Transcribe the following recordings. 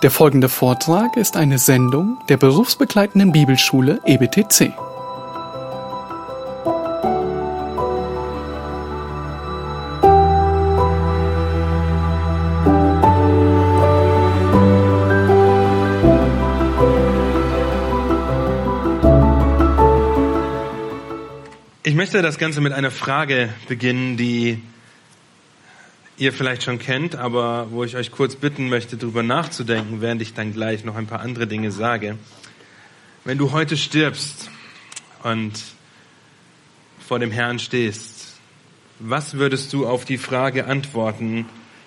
Der folgende Vortrag ist eine Sendung der berufsbegleitenden Bibelschule EBTC. Ich möchte das Ganze mit einer Frage beginnen, die ihr vielleicht schon kennt, aber wo ich euch kurz bitten möchte, darüber nachzudenken, während ich dann gleich noch ein paar andere Dinge sage. Wenn du heute stirbst und vor dem Herrn stehst, was würdest du auf die Frage antworten,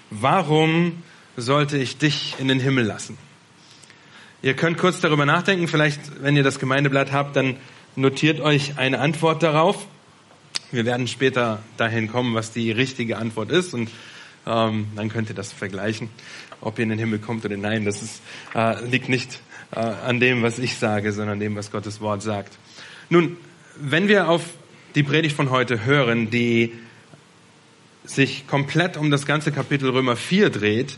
warum sollte ich dich in den Himmel lassen? Ihr könnt kurz darüber nachdenken, vielleicht, wenn ihr das Gemeindeblatt habt, dann notiert euch eine Antwort darauf. Wir werden später dahin kommen, was die richtige Antwort ist und ähm, dann könnt ihr das vergleichen, ob ihr in den Himmel kommt oder nein. Das ist, äh, liegt nicht äh, an dem, was ich sage, sondern dem, was Gottes Wort sagt. Nun, wenn wir auf die Predigt von heute hören, die sich komplett um das ganze Kapitel Römer 4 dreht,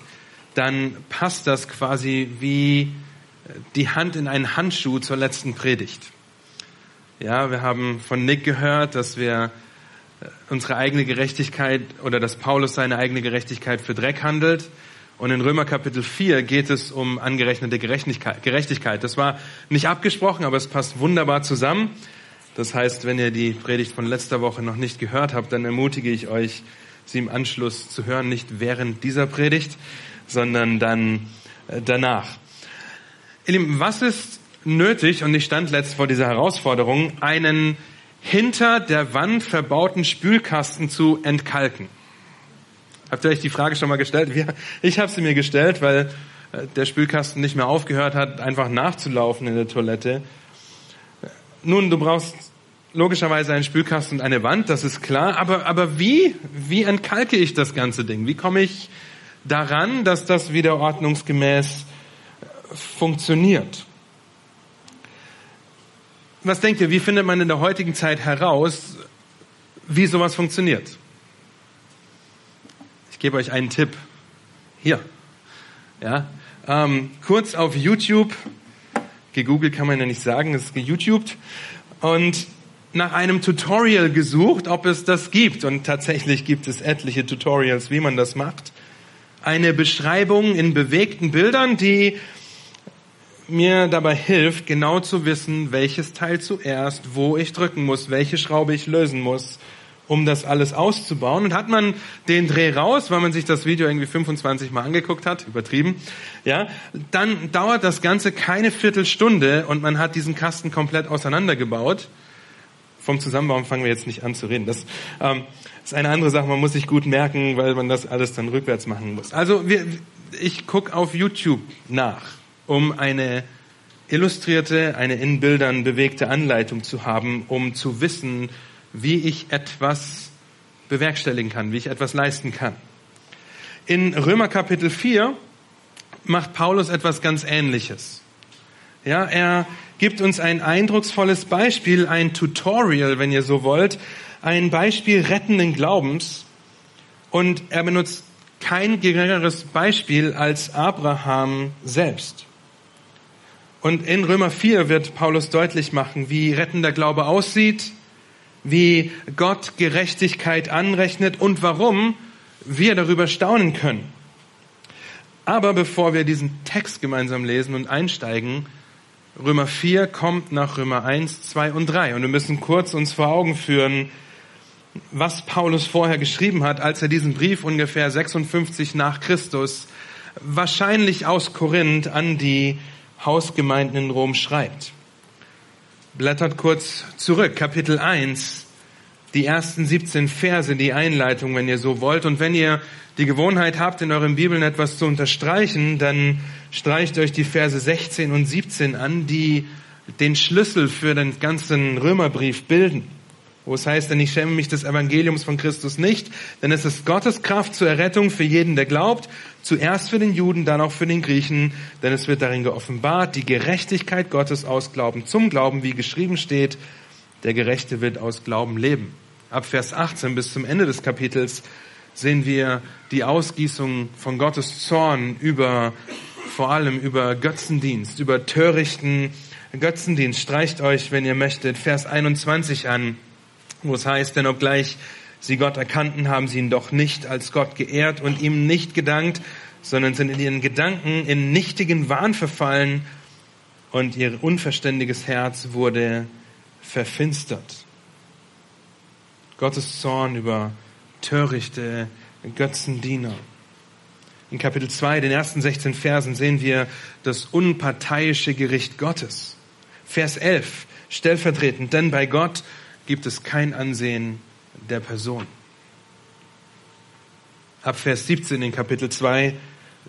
dann passt das quasi wie die Hand in einen Handschuh zur letzten Predigt. Ja, wir haben von Nick gehört, dass wir unsere eigene Gerechtigkeit oder dass Paulus seine eigene Gerechtigkeit für Dreck handelt. Und in Römer Kapitel 4 geht es um angerechnete Gerechtigkeit. Das war nicht abgesprochen, aber es passt wunderbar zusammen. Das heißt, wenn ihr die Predigt von letzter Woche noch nicht gehört habt, dann ermutige ich euch, sie im Anschluss zu hören, nicht während dieser Predigt, sondern dann äh, danach. Ihr Lieben, was ist nötig, und ich stand letzt vor dieser Herausforderung, einen hinter der Wand verbauten Spülkasten zu entkalken. Habt ihr euch die Frage schon mal gestellt? Ich habe sie mir gestellt, weil äh, der Spülkasten nicht mehr aufgehört hat, einfach nachzulaufen in der Toilette. Nun, du brauchst logischerweise einen Spülkasten und eine Wand, das ist klar. Aber, aber wie, wie entkalke ich das ganze Ding? Wie komme ich daran, dass das wieder ordnungsgemäß funktioniert? Was denkt ihr, wie findet man in der heutigen Zeit heraus, wie sowas funktioniert? Ich gebe euch einen Tipp. Hier. Ja. Ähm, kurz auf YouTube, gegoogelt kann man ja nicht sagen, es ist geYouTubed, und nach einem Tutorial gesucht, ob es das gibt. Und tatsächlich gibt es etliche Tutorials, wie man das macht. Eine Beschreibung in bewegten Bildern, die mir dabei hilft, genau zu wissen, welches Teil zuerst, wo ich drücken muss, welche Schraube ich lösen muss, um das alles auszubauen. Und hat man den Dreh raus, weil man sich das Video irgendwie 25 Mal angeguckt hat, übertrieben, ja, dann dauert das Ganze keine Viertelstunde und man hat diesen Kasten komplett auseinandergebaut. Vom Zusammenbauen fangen wir jetzt nicht an zu reden. Das ähm, ist eine andere Sache, man muss sich gut merken, weil man das alles dann rückwärts machen muss. Also wir, ich gucke auf YouTube nach um eine illustrierte, eine in Bildern bewegte Anleitung zu haben, um zu wissen, wie ich etwas bewerkstelligen kann, wie ich etwas leisten kann. In Römer Kapitel 4 macht Paulus etwas ganz Ähnliches. Ja, er gibt uns ein eindrucksvolles Beispiel, ein Tutorial, wenn ihr so wollt, ein Beispiel rettenden Glaubens. Und er benutzt kein geringeres Beispiel als Abraham selbst. Und in Römer 4 wird Paulus deutlich machen, wie rettender Glaube aussieht, wie Gott Gerechtigkeit anrechnet und warum wir darüber staunen können. Aber bevor wir diesen Text gemeinsam lesen und einsteigen, Römer 4 kommt nach Römer 1, 2 und 3. Und wir müssen kurz uns vor Augen führen, was Paulus vorher geschrieben hat, als er diesen Brief ungefähr 56 nach Christus wahrscheinlich aus Korinth an die Hausgemeinden in Rom schreibt. Blättert kurz zurück, Kapitel 1, die ersten 17 Verse, die Einleitung, wenn ihr so wollt. Und wenn ihr die Gewohnheit habt, in euren Bibeln etwas zu unterstreichen, dann streicht euch die Verse 16 und 17 an, die den Schlüssel für den ganzen Römerbrief bilden wo es heißt, denn ich schäme mich des Evangeliums von Christus nicht, denn es ist Gottes Kraft zur Errettung für jeden, der glaubt, zuerst für den Juden, dann auch für den Griechen, denn es wird darin geoffenbart, die Gerechtigkeit Gottes aus Glauben zum Glauben, wie geschrieben steht, der Gerechte wird aus Glauben leben. Ab Vers 18 bis zum Ende des Kapitels sehen wir die Ausgießung von Gottes Zorn über vor allem über Götzendienst, über törichten Götzendienst. Streicht euch, wenn ihr möchtet, Vers 21 an, wo es heißt, denn obgleich sie Gott erkannten, haben sie ihn doch nicht als Gott geehrt und ihm nicht gedankt, sondern sind in ihren Gedanken in nichtigen Wahn verfallen und ihr unverständiges Herz wurde verfinstert. Gottes Zorn über törichte Götzendiener. In Kapitel 2, den ersten 16 Versen, sehen wir das unparteiische Gericht Gottes. Vers 11, stellvertretend, denn bei Gott gibt es kein Ansehen der Person. Ab Vers 17 in Kapitel 2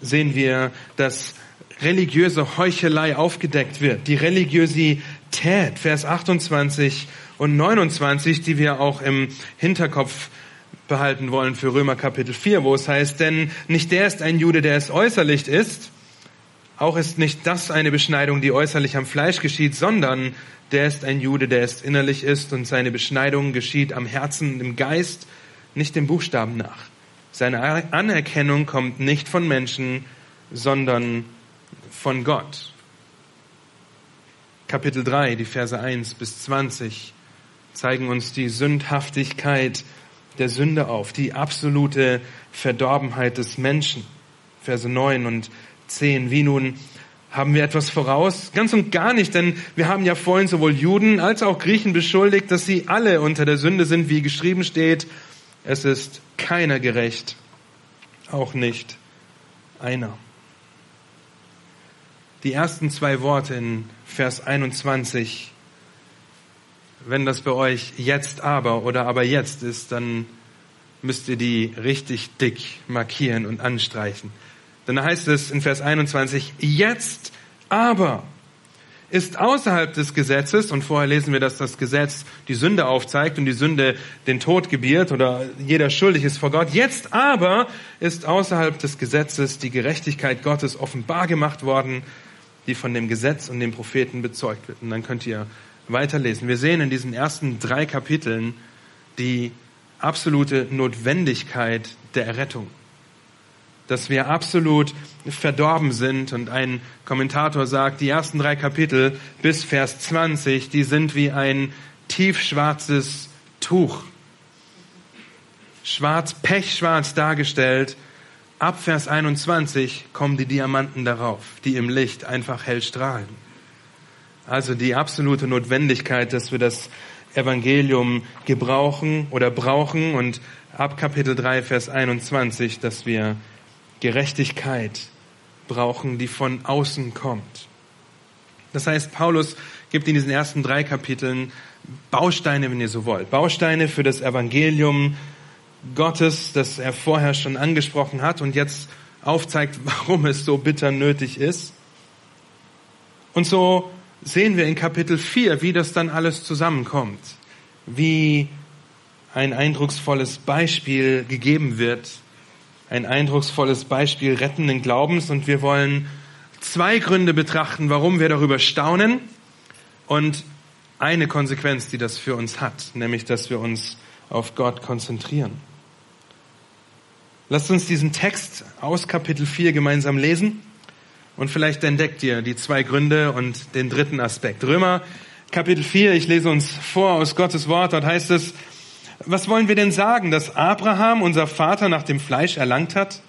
sehen wir, dass religiöse Heuchelei aufgedeckt wird. Die Religiosität, Vers 28 und 29, die wir auch im Hinterkopf behalten wollen für Römer Kapitel 4, wo es heißt, denn nicht der ist ein Jude, der es äußerlich ist, auch ist nicht das eine Beschneidung, die äußerlich am Fleisch geschieht, sondern der ist ein Jude, der es innerlich ist und seine Beschneidung geschieht am Herzen, im Geist, nicht dem Buchstaben nach. Seine Anerkennung kommt nicht von Menschen, sondern von Gott. Kapitel 3, die Verse 1 bis 20 zeigen uns die Sündhaftigkeit der Sünde auf, die absolute Verdorbenheit des Menschen. Verse 9 und 10. Wie nun haben wir etwas voraus? Ganz und gar nicht, denn wir haben ja vorhin sowohl Juden als auch Griechen beschuldigt, dass sie alle unter der Sünde sind, wie geschrieben steht. Es ist keiner gerecht, auch nicht einer. Die ersten zwei Worte in Vers 21 wenn das bei euch jetzt aber oder aber jetzt ist, dann müsst ihr die richtig dick markieren und anstreichen. Dann heißt es in Vers 21, jetzt aber ist außerhalb des Gesetzes, und vorher lesen wir, dass das Gesetz die Sünde aufzeigt und die Sünde den Tod gebiert oder jeder schuldig ist vor Gott. Jetzt aber ist außerhalb des Gesetzes die Gerechtigkeit Gottes offenbar gemacht worden, die von dem Gesetz und den Propheten bezeugt wird. Und dann könnt ihr weiterlesen. Wir sehen in diesen ersten drei Kapiteln die absolute Notwendigkeit der Errettung. Dass wir absolut verdorben sind und ein Kommentator sagt, die ersten drei Kapitel bis Vers 20, die sind wie ein tiefschwarzes Tuch. Schwarz, pechschwarz dargestellt. Ab Vers 21 kommen die Diamanten darauf, die im Licht einfach hell strahlen. Also die absolute Notwendigkeit, dass wir das Evangelium gebrauchen oder brauchen und ab Kapitel 3, Vers 21, dass wir Gerechtigkeit brauchen, die von außen kommt. Das heißt, Paulus gibt in diesen ersten drei Kapiteln Bausteine, wenn ihr so wollt, Bausteine für das Evangelium Gottes, das er vorher schon angesprochen hat und jetzt aufzeigt, warum es so bitter nötig ist. Und so sehen wir in Kapitel 4, wie das dann alles zusammenkommt, wie ein eindrucksvolles Beispiel gegeben wird, ein eindrucksvolles Beispiel rettenden Glaubens und wir wollen zwei Gründe betrachten, warum wir darüber staunen und eine Konsequenz, die das für uns hat, nämlich dass wir uns auf Gott konzentrieren. Lasst uns diesen Text aus Kapitel 4 gemeinsam lesen. Und vielleicht entdeckt ihr die zwei Gründe und den dritten Aspekt. Römer Kapitel 4, ich lese uns vor aus Gottes Wort, dort heißt es, was wollen wir denn sagen, dass Abraham, unser Vater, nach dem Fleisch erlangt hat?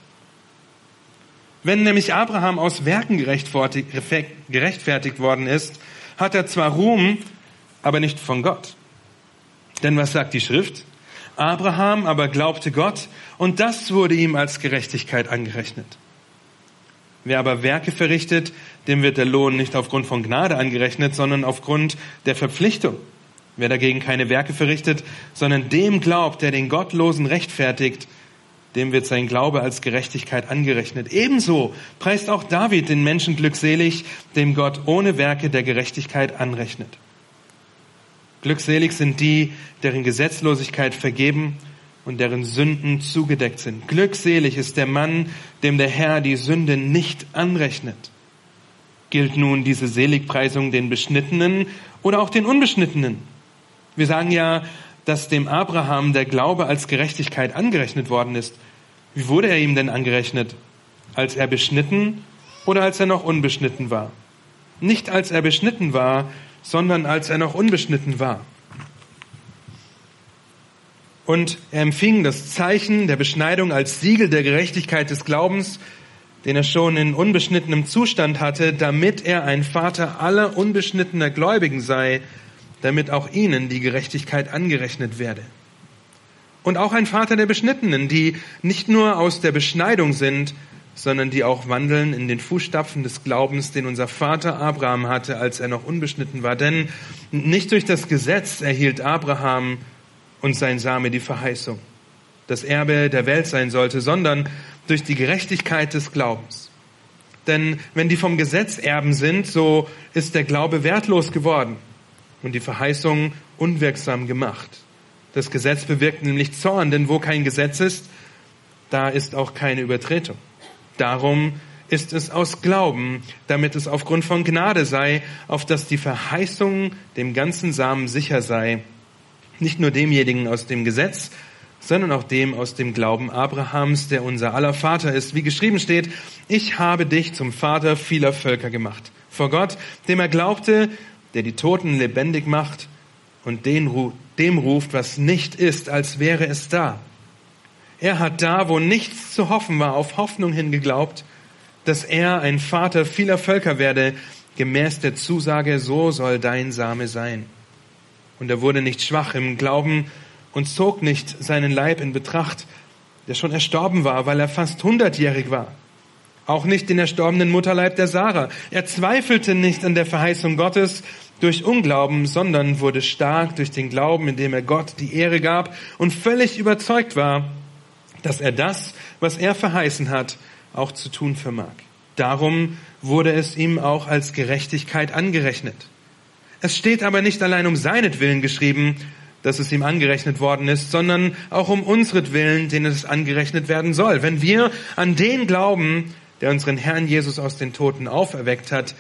Wenn nämlich Abraham aus Werken gerechtfertigt worden ist, hat er zwar Ruhm, aber nicht von Gott. Denn was sagt die Schrift? Abraham aber glaubte Gott und das wurde ihm als Gerechtigkeit angerechnet. Wer aber Werke verrichtet, dem wird der Lohn nicht aufgrund von Gnade angerechnet, sondern aufgrund der Verpflichtung. Wer dagegen keine Werke verrichtet, sondern dem glaubt, der den Gottlosen rechtfertigt, dem wird sein Glaube als Gerechtigkeit angerechnet. Ebenso preist auch David den Menschen glückselig, dem Gott ohne Werke der Gerechtigkeit anrechnet. Glückselig sind die, deren Gesetzlosigkeit vergeben und deren Sünden zugedeckt sind. Glückselig ist der Mann, dem der Herr die Sünde nicht anrechnet. Gilt nun diese Seligpreisung den Beschnittenen oder auch den Unbeschnittenen? Wir sagen ja, dass dem Abraham der Glaube als Gerechtigkeit angerechnet worden ist. Wie wurde er ihm denn angerechnet? Als er beschnitten oder als er noch unbeschnitten war? Nicht als er beschnitten war, sondern als er noch unbeschnitten war. Und er empfing das Zeichen der Beschneidung als Siegel der Gerechtigkeit des Glaubens, den er schon in unbeschnittenem Zustand hatte, damit er ein Vater aller unbeschnittener Gläubigen sei, damit auch ihnen die Gerechtigkeit angerechnet werde. Und auch ein Vater der Beschnittenen, die nicht nur aus der Beschneidung sind, sondern die auch wandeln in den Fußstapfen des Glaubens, den unser Vater Abraham hatte, als er noch unbeschnitten war. Denn nicht durch das Gesetz erhielt Abraham und sein Same die Verheißung, das Erbe der Welt sein sollte, sondern durch die Gerechtigkeit des Glaubens. Denn wenn die vom Gesetz Erben sind, so ist der Glaube wertlos geworden und die Verheißung unwirksam gemacht. Das Gesetz bewirkt nämlich Zorn, denn wo kein Gesetz ist, da ist auch keine Übertretung. Darum ist es aus Glauben, damit es aufgrund von Gnade sei, auf dass die Verheißung dem ganzen Samen sicher sei, nicht nur demjenigen aus dem Gesetz, sondern auch dem aus dem Glauben Abrahams, der unser aller Vater ist. Wie geschrieben steht, ich habe dich zum Vater vieler Völker gemacht. Vor Gott, dem er glaubte, der die Toten lebendig macht und den, dem ruft, was nicht ist, als wäre es da. Er hat da, wo nichts zu hoffen war, auf Hoffnung hin geglaubt, dass er ein Vater vieler Völker werde, gemäß der Zusage, so soll dein Same sein. Und er wurde nicht schwach im Glauben und zog nicht seinen Leib in Betracht, der schon erstorben war, weil er fast hundertjährig war. Auch nicht den erstorbenen Mutterleib der Sarah. Er zweifelte nicht an der Verheißung Gottes durch Unglauben, sondern wurde stark durch den Glauben, indem er Gott die Ehre gab und völlig überzeugt war, dass er das, was er verheißen hat, auch zu tun vermag. Darum wurde es ihm auch als Gerechtigkeit angerechnet. Es steht aber nicht allein um seinetwillen geschrieben, dass es ihm angerechnet worden ist, sondern auch um unsretwillen, denen es angerechnet werden soll. Wenn wir an den glauben, der unseren Herrn Jesus aus den Toten auferweckt hat,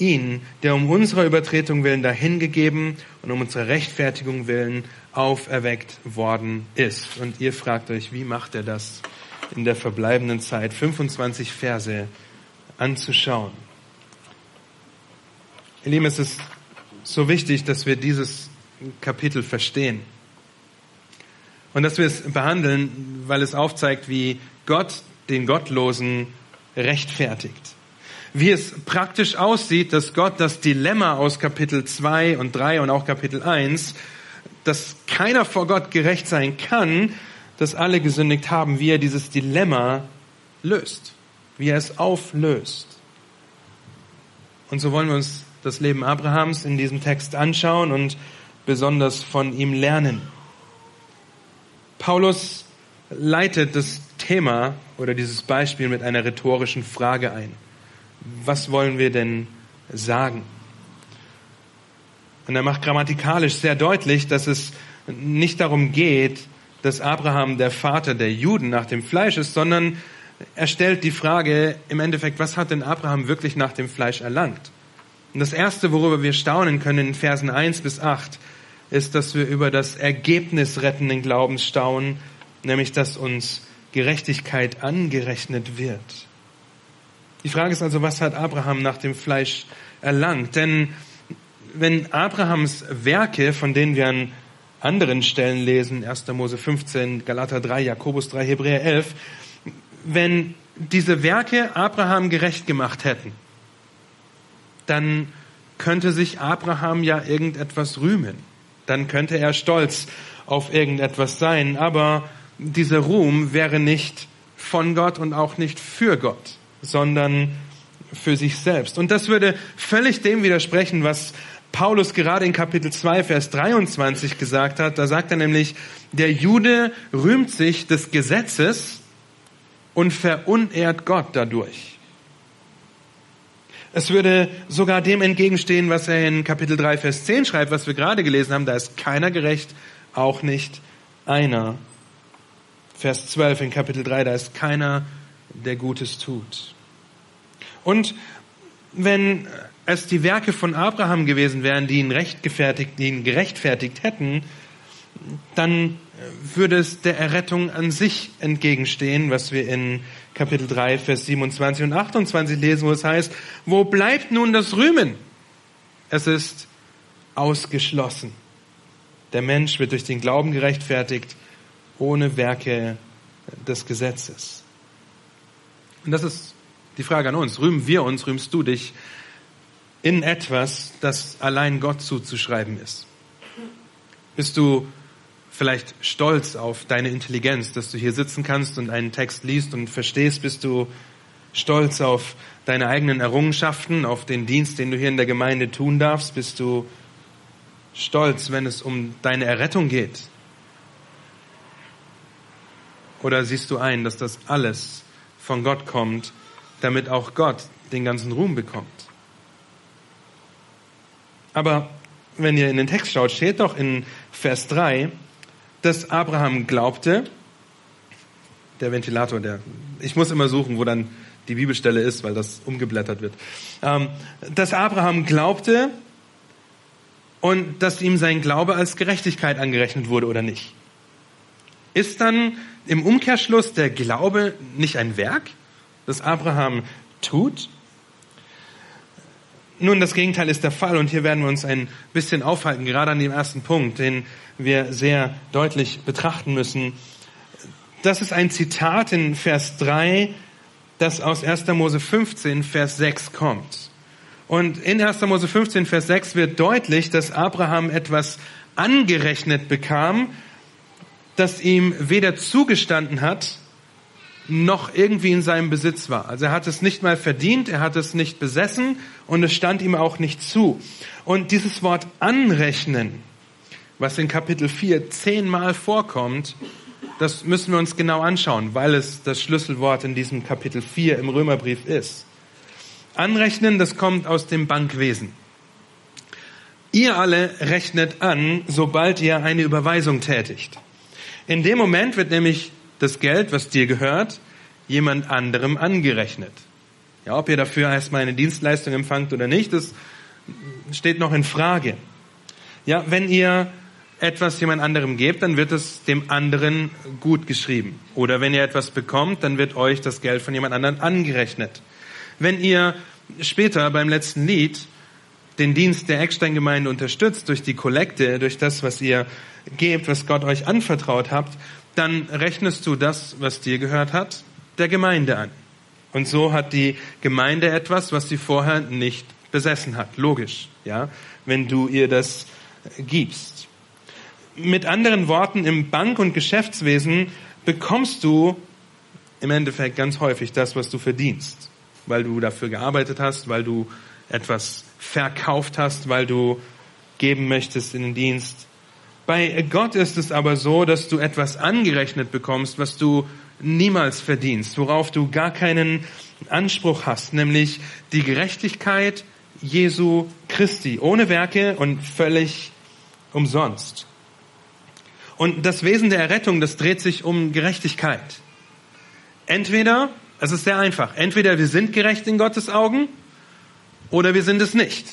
ihn, der um unserer Übertretung willen dahingegeben und um unserer Rechtfertigung willen auferweckt worden ist. Und ihr fragt euch, wie macht er das in der verbleibenden Zeit? 25 Verse anzuschauen. Ihr Lieben, es ist so wichtig, dass wir dieses Kapitel verstehen. Und dass wir es behandeln, weil es aufzeigt, wie Gott den Gottlosen rechtfertigt wie es praktisch aussieht, dass Gott das Dilemma aus Kapitel 2 und 3 und auch Kapitel 1, dass keiner vor Gott gerecht sein kann, dass alle gesündigt haben, wie er dieses Dilemma löst, wie er es auflöst. Und so wollen wir uns das Leben Abrahams in diesem Text anschauen und besonders von ihm lernen. Paulus leitet das Thema oder dieses Beispiel mit einer rhetorischen Frage ein was wollen wir denn sagen? Und er macht grammatikalisch sehr deutlich, dass es nicht darum geht, dass Abraham der Vater der Juden nach dem Fleisch ist, sondern er stellt die Frage im Endeffekt, was hat denn Abraham wirklich nach dem Fleisch erlangt? Und das Erste, worüber wir staunen können in Versen 1 bis 8, ist, dass wir über das Ergebnis rettenden Glaubens staunen, nämlich dass uns Gerechtigkeit angerechnet wird. Die Frage ist also, was hat Abraham nach dem Fleisch erlangt? Denn wenn Abrahams Werke, von denen wir an anderen Stellen lesen, 1. Mose 15, Galater 3, Jakobus 3, Hebräer 11, wenn diese Werke Abraham gerecht gemacht hätten, dann könnte sich Abraham ja irgendetwas rühmen. Dann könnte er stolz auf irgendetwas sein. Aber dieser Ruhm wäre nicht von Gott und auch nicht für Gott sondern für sich selbst. Und das würde völlig dem widersprechen, was Paulus gerade in Kapitel 2, Vers 23 gesagt hat. Da sagt er nämlich, der Jude rühmt sich des Gesetzes und verunehrt Gott dadurch. Es würde sogar dem entgegenstehen, was er in Kapitel 3, Vers 10 schreibt, was wir gerade gelesen haben. Da ist keiner gerecht, auch nicht einer. Vers 12 in Kapitel 3, da ist keiner der Gutes tut. Und wenn es die Werke von Abraham gewesen wären, die ihn, rechtfertigt, die ihn gerechtfertigt hätten, dann würde es der Errettung an sich entgegenstehen, was wir in Kapitel 3, Vers 27 und 28 lesen, wo es heißt, wo bleibt nun das Rühmen? Es ist ausgeschlossen. Der Mensch wird durch den Glauben gerechtfertigt, ohne Werke des Gesetzes. Und das ist die Frage an uns. Rühmen wir uns, rühmst du dich in etwas, das allein Gott zuzuschreiben ist? Bist du vielleicht stolz auf deine Intelligenz, dass du hier sitzen kannst und einen Text liest und verstehst? Bist du stolz auf deine eigenen Errungenschaften, auf den Dienst, den du hier in der Gemeinde tun darfst? Bist du stolz, wenn es um deine Errettung geht? Oder siehst du ein, dass das alles von Gott kommt, damit auch Gott den ganzen Ruhm bekommt? Aber wenn ihr in den Text schaut, steht doch in Vers 3, dass Abraham glaubte, der Ventilator, der, ich muss immer suchen, wo dann die Bibelstelle ist, weil das umgeblättert wird, ähm, dass Abraham glaubte und dass ihm sein Glaube als Gerechtigkeit angerechnet wurde oder nicht. Ist dann im Umkehrschluss der Glaube nicht ein Werk, das Abraham tut? Nun, das Gegenteil ist der Fall und hier werden wir uns ein bisschen aufhalten, gerade an dem ersten Punkt, den wir sehr deutlich betrachten müssen. Das ist ein Zitat in Vers 3, das aus 1. Mose 15, Vers 6 kommt. Und in 1. Mose 15, Vers 6 wird deutlich, dass Abraham etwas angerechnet bekam, das ihm weder zugestanden hat, noch irgendwie in seinem Besitz war. Also er hat es nicht mal verdient, er hat es nicht besessen und es stand ihm auch nicht zu. Und dieses Wort anrechnen, was in Kapitel 4 zehnmal vorkommt, das müssen wir uns genau anschauen, weil es das Schlüsselwort in diesem Kapitel 4 im Römerbrief ist. Anrechnen, das kommt aus dem Bankwesen. Ihr alle rechnet an, sobald ihr eine Überweisung tätigt. In dem Moment wird nämlich das Geld, was dir gehört, jemand anderem angerechnet. Ja, ob ihr dafür erstmal eine Dienstleistung empfangt oder nicht, das steht noch in Frage. Ja, wenn ihr etwas jemand anderem gebt, dann wird es dem anderen gut geschrieben. Oder wenn ihr etwas bekommt, dann wird euch das Geld von jemand anderem angerechnet. Wenn ihr später beim letzten Lied den Dienst der Eckstein-Gemeinde unterstützt durch die Kollekte, durch das, was ihr gebt, was Gott euch anvertraut habt, dann rechnest du das, was dir gehört hat, der Gemeinde an. Und so hat die Gemeinde etwas, was sie vorher nicht besessen hat. Logisch, ja, wenn du ihr das gibst. Mit anderen Worten, im Bank- und Geschäftswesen bekommst du im Endeffekt ganz häufig das, was du verdienst, weil du dafür gearbeitet hast, weil du etwas verkauft hast, weil du geben möchtest in den Dienst. Bei Gott ist es aber so, dass du etwas angerechnet bekommst, was du niemals verdienst, worauf du gar keinen Anspruch hast, nämlich die Gerechtigkeit Jesu Christi, ohne Werke und völlig umsonst. Und das Wesen der Errettung, das dreht sich um Gerechtigkeit. Entweder, es ist sehr einfach, entweder wir sind gerecht in Gottes Augen oder wir sind es nicht.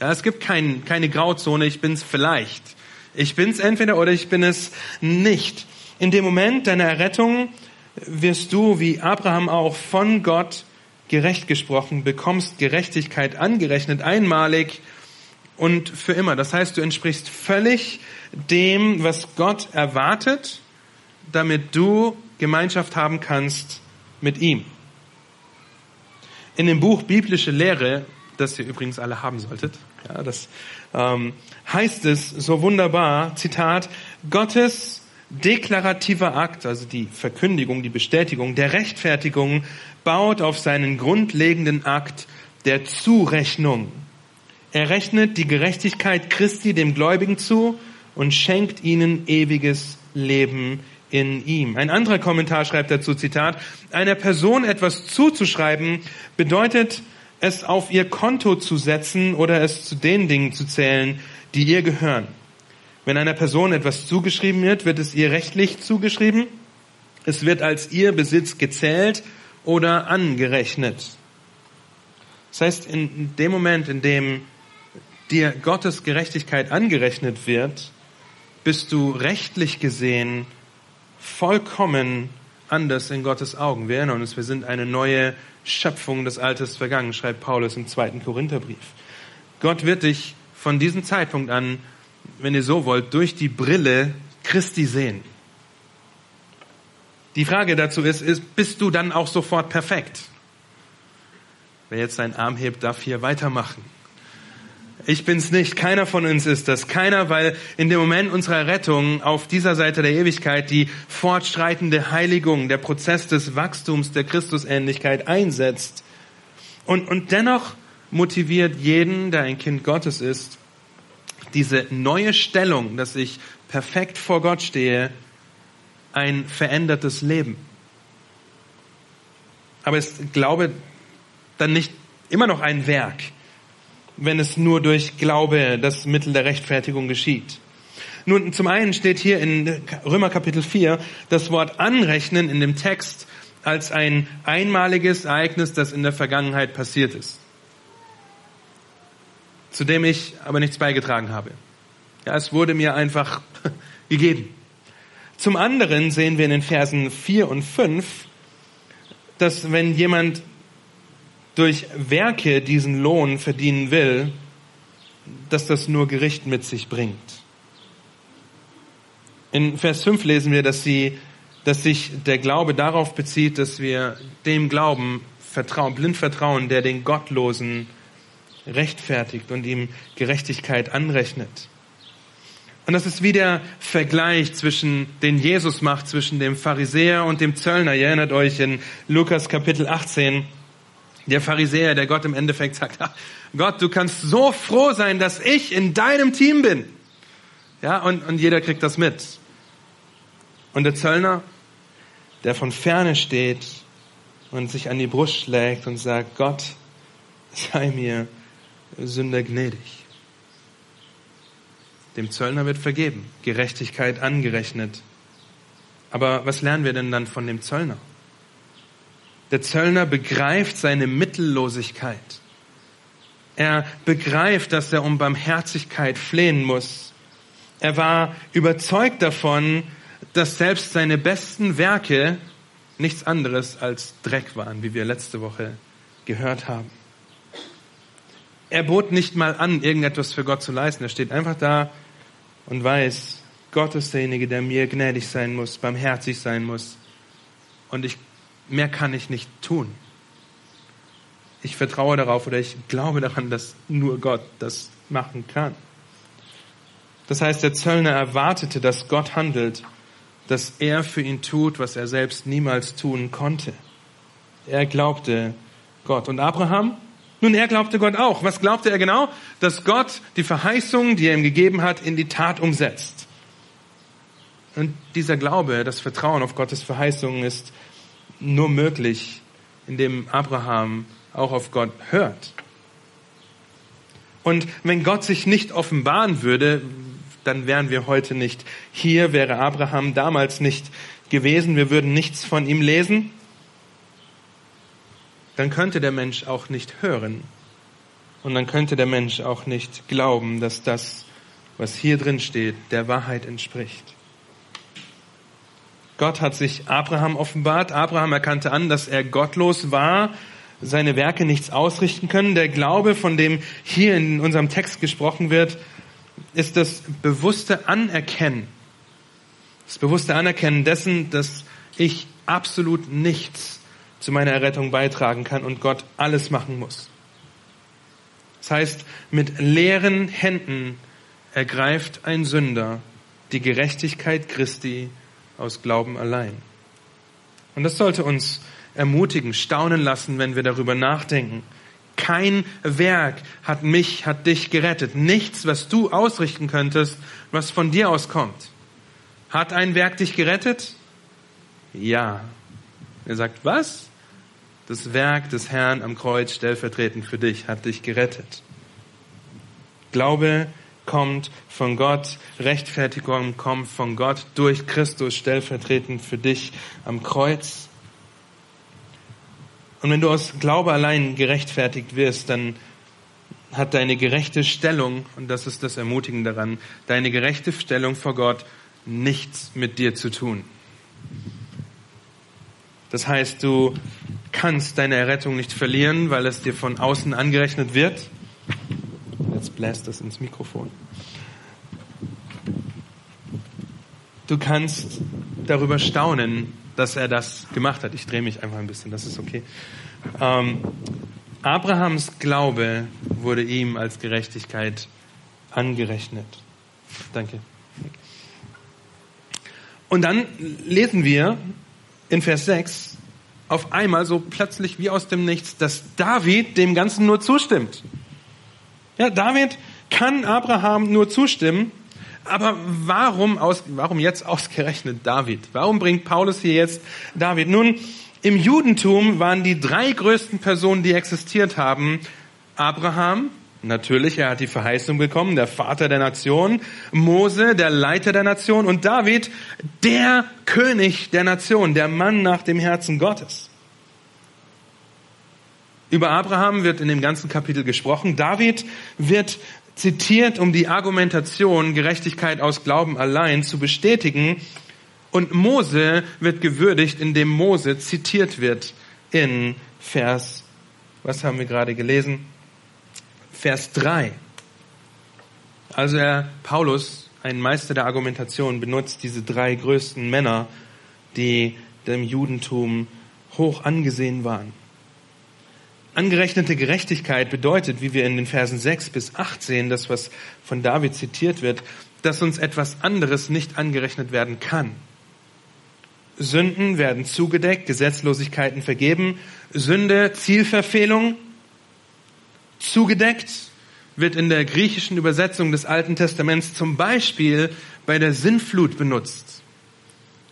Ja, es gibt kein, keine Grauzone, ich bin es vielleicht. Ich bin es entweder oder ich bin es nicht. In dem Moment deiner Errettung wirst du, wie Abraham auch, von Gott gerecht gesprochen, bekommst Gerechtigkeit angerechnet, einmalig und für immer. Das heißt, du entsprichst völlig dem, was Gott erwartet, damit du Gemeinschaft haben kannst mit ihm. In dem Buch Biblische Lehre, das ihr übrigens alle haben solltet, ja, das ähm, heißt es so wunderbar, Zitat, Gottes deklarativer Akt, also die Verkündigung, die Bestätigung der Rechtfertigung, baut auf seinen grundlegenden Akt der Zurechnung. Er rechnet die Gerechtigkeit Christi dem Gläubigen zu und schenkt ihnen ewiges Leben in ihm. Ein anderer Kommentar schreibt dazu, Zitat, einer Person etwas zuzuschreiben bedeutet, es auf ihr Konto zu setzen oder es zu den Dingen zu zählen, die ihr gehören. Wenn einer Person etwas zugeschrieben wird, wird es ihr rechtlich zugeschrieben. Es wird als ihr Besitz gezählt oder angerechnet. Das heißt, in dem Moment, in dem dir Gottes Gerechtigkeit angerechnet wird, bist du rechtlich gesehen vollkommen anders in Gottes Augen. Wir erinnern uns, wir sind eine neue Schöpfung des Altes vergangen, schreibt Paulus im zweiten Korintherbrief. Gott wird dich von diesem Zeitpunkt an, wenn ihr so wollt, durch die Brille Christi sehen. Die Frage dazu ist, ist, bist du dann auch sofort perfekt? Wer jetzt seinen Arm hebt, darf hier weitermachen. Ich bin's nicht. Keiner von uns ist das. Keiner, weil in dem Moment unserer Rettung auf dieser Seite der Ewigkeit die fortschreitende Heiligung, der Prozess des Wachstums der Christusähnlichkeit einsetzt. Und, und dennoch motiviert jeden, der ein Kind Gottes ist, diese neue Stellung, dass ich perfekt vor Gott stehe, ein verändertes Leben. Aber es glaube dann nicht immer noch ein Werk wenn es nur durch Glaube das Mittel der Rechtfertigung geschieht. Nun, zum einen steht hier in Römer Kapitel 4 das Wort anrechnen in dem Text als ein einmaliges Ereignis, das in der Vergangenheit passiert ist, zu dem ich aber nichts beigetragen habe. Ja, es wurde mir einfach gegeben. Zum anderen sehen wir in den Versen 4 und 5, dass wenn jemand durch Werke diesen Lohn verdienen will, dass das nur Gericht mit sich bringt. In Vers 5 lesen wir, dass, sie, dass sich der Glaube darauf bezieht, dass wir dem Glauben vertrauen, blind vertrauen, der den Gottlosen rechtfertigt und ihm Gerechtigkeit anrechnet. Und das ist wie der Vergleich zwischen, den Jesus macht zwischen dem Pharisäer und dem Zöllner. Ihr erinnert euch in Lukas Kapitel 18, der Pharisäer, der Gott im Endeffekt sagt, Gott, du kannst so froh sein, dass ich in deinem Team bin. Ja, und, und jeder kriegt das mit. Und der Zöllner, der von ferne steht und sich an die Brust schlägt und sagt, Gott, sei mir Sünder gnädig. Dem Zöllner wird vergeben, Gerechtigkeit angerechnet. Aber was lernen wir denn dann von dem Zöllner? Der Zöllner begreift seine Mittellosigkeit. Er begreift, dass er um Barmherzigkeit flehen muss. Er war überzeugt davon, dass selbst seine besten Werke nichts anderes als Dreck waren, wie wir letzte Woche gehört haben. Er bot nicht mal an, irgendetwas für Gott zu leisten. Er steht einfach da und weiß, Gott ist derjenige, der mir gnädig sein muss, barmherzig sein muss. Und ich mehr kann ich nicht tun. Ich vertraue darauf oder ich glaube daran, dass nur Gott das machen kann. Das heißt, der Zöllner erwartete, dass Gott handelt, dass er für ihn tut, was er selbst niemals tun konnte. Er glaubte Gott. Und Abraham? Nun, er glaubte Gott auch. Was glaubte er genau? Dass Gott die Verheißung, die er ihm gegeben hat, in die Tat umsetzt. Und dieser Glaube, das Vertrauen auf Gottes Verheißungen ist nur möglich, indem Abraham auch auf Gott hört. Und wenn Gott sich nicht offenbaren würde, dann wären wir heute nicht hier, wäre Abraham damals nicht gewesen, wir würden nichts von ihm lesen, dann könnte der Mensch auch nicht hören. Und dann könnte der Mensch auch nicht glauben, dass das, was hier drin steht, der Wahrheit entspricht. Gott hat sich Abraham offenbart. Abraham erkannte an, dass er gottlos war, seine Werke nichts ausrichten können. Der Glaube, von dem hier in unserem Text gesprochen wird, ist das bewusste Anerkennen. Das bewusste Anerkennen dessen, dass ich absolut nichts zu meiner Errettung beitragen kann und Gott alles machen muss. Das heißt, mit leeren Händen ergreift ein Sünder die Gerechtigkeit Christi aus Glauben allein. Und das sollte uns ermutigen, staunen lassen, wenn wir darüber nachdenken. Kein Werk hat mich, hat dich gerettet. Nichts, was du ausrichten könntest, was von dir auskommt. Hat ein Werk dich gerettet? Ja. Er sagt, was? Das Werk des Herrn am Kreuz stellvertretend für dich hat dich gerettet. Glaube kommt von Gott, Rechtfertigung kommt von Gott durch Christus stellvertretend für dich am Kreuz. Und wenn du aus Glaube allein gerechtfertigt wirst, dann hat deine gerechte Stellung, und das ist das Ermutigende daran, deine gerechte Stellung vor Gott nichts mit dir zu tun. Das heißt, du kannst deine Errettung nicht verlieren, weil es dir von außen angerechnet wird. Bläst das ins Mikrofon. Du kannst darüber staunen, dass er das gemacht hat. Ich drehe mich einfach ein bisschen, das ist okay. Ähm, Abrahams Glaube wurde ihm als Gerechtigkeit angerechnet. Danke. Und dann lesen wir in Vers 6 auf einmal so plötzlich wie aus dem Nichts, dass David dem Ganzen nur zustimmt. Ja, David kann Abraham nur zustimmen, aber warum, aus, warum jetzt ausgerechnet David? Warum bringt Paulus hier jetzt David? Nun, im Judentum waren die drei größten Personen, die existiert haben, Abraham, natürlich, er hat die Verheißung bekommen, der Vater der Nation, Mose, der Leiter der Nation und David, der König der Nation, der Mann nach dem Herzen Gottes. Über Abraham wird in dem ganzen Kapitel gesprochen. David wird zitiert, um die Argumentation Gerechtigkeit aus Glauben allein zu bestätigen. Und Mose wird gewürdigt, indem Mose zitiert wird in Vers, was haben wir gerade gelesen? Vers 3. Also er, Paulus, ein Meister der Argumentation, benutzt diese drei größten Männer, die dem Judentum hoch angesehen waren. Angerechnete Gerechtigkeit bedeutet, wie wir in den Versen 6 bis 8 sehen, das was von David zitiert wird, dass uns etwas anderes nicht angerechnet werden kann. Sünden werden zugedeckt, Gesetzlosigkeiten vergeben, Sünde, Zielverfehlung zugedeckt, wird in der griechischen Übersetzung des Alten Testaments zum Beispiel bei der Sinnflut benutzt,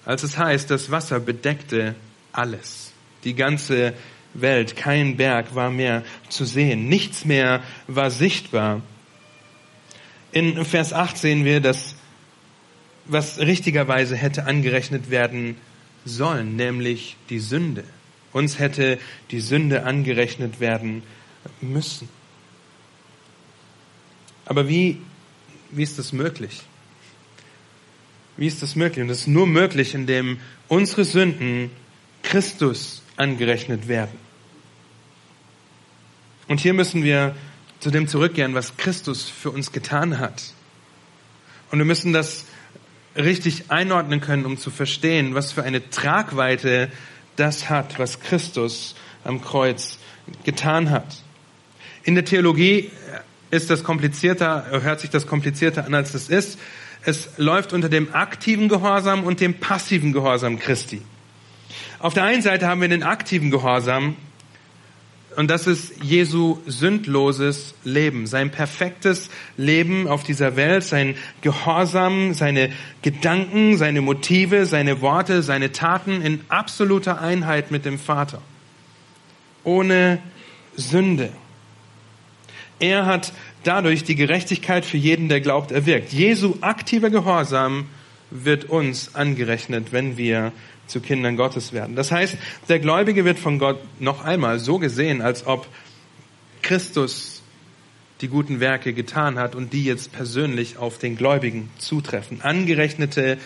als es heißt, das Wasser bedeckte alles, die ganche Welt, kein Berg war mehr zu sehen, nichts mehr war sichtbar. In Vers 8 sehen wir, dass was richtigerweise hätte angerechnet werden sollen, nämlich die Sünde. Uns hätte die Sünde angerechnet werden müssen. Aber wie, wie ist das möglich? Wie ist das möglich? Und das ist nur möglich, indem unsere Sünden Christus angerechnet werden. Und hier müssen wir zu dem zurückkehren, was Christus für uns getan hat. Und wir müssen das richtig einordnen können, um zu verstehen, was für eine Tragweite das hat, was Christus am Kreuz getan hat. In der Theologie ist das komplizierter, hört sich das komplizierter an, als es ist. Es läuft unter dem aktiven Gehorsam und dem passiven Gehorsam Christi. Auf der einen Seite haben wir den aktiven Gehorsam, und das ist Jesu sündloses Leben, sein perfektes Leben auf dieser Welt, sein Gehorsam, seine Gedanken, seine Motive, seine Worte, seine Taten in absoluter Einheit mit dem Vater. Ohne Sünde. Er hat dadurch die Gerechtigkeit für jeden, der glaubt, erwirkt. Jesu aktiver Gehorsam wird uns angerechnet, wenn wir zu Kindern Gottes werden. Das heißt, der Gläubige wird von Gott noch einmal so gesehen, als ob Christus die guten Werke getan hat und die jetzt persönlich auf den Gläubigen zutreffen. Angerechnete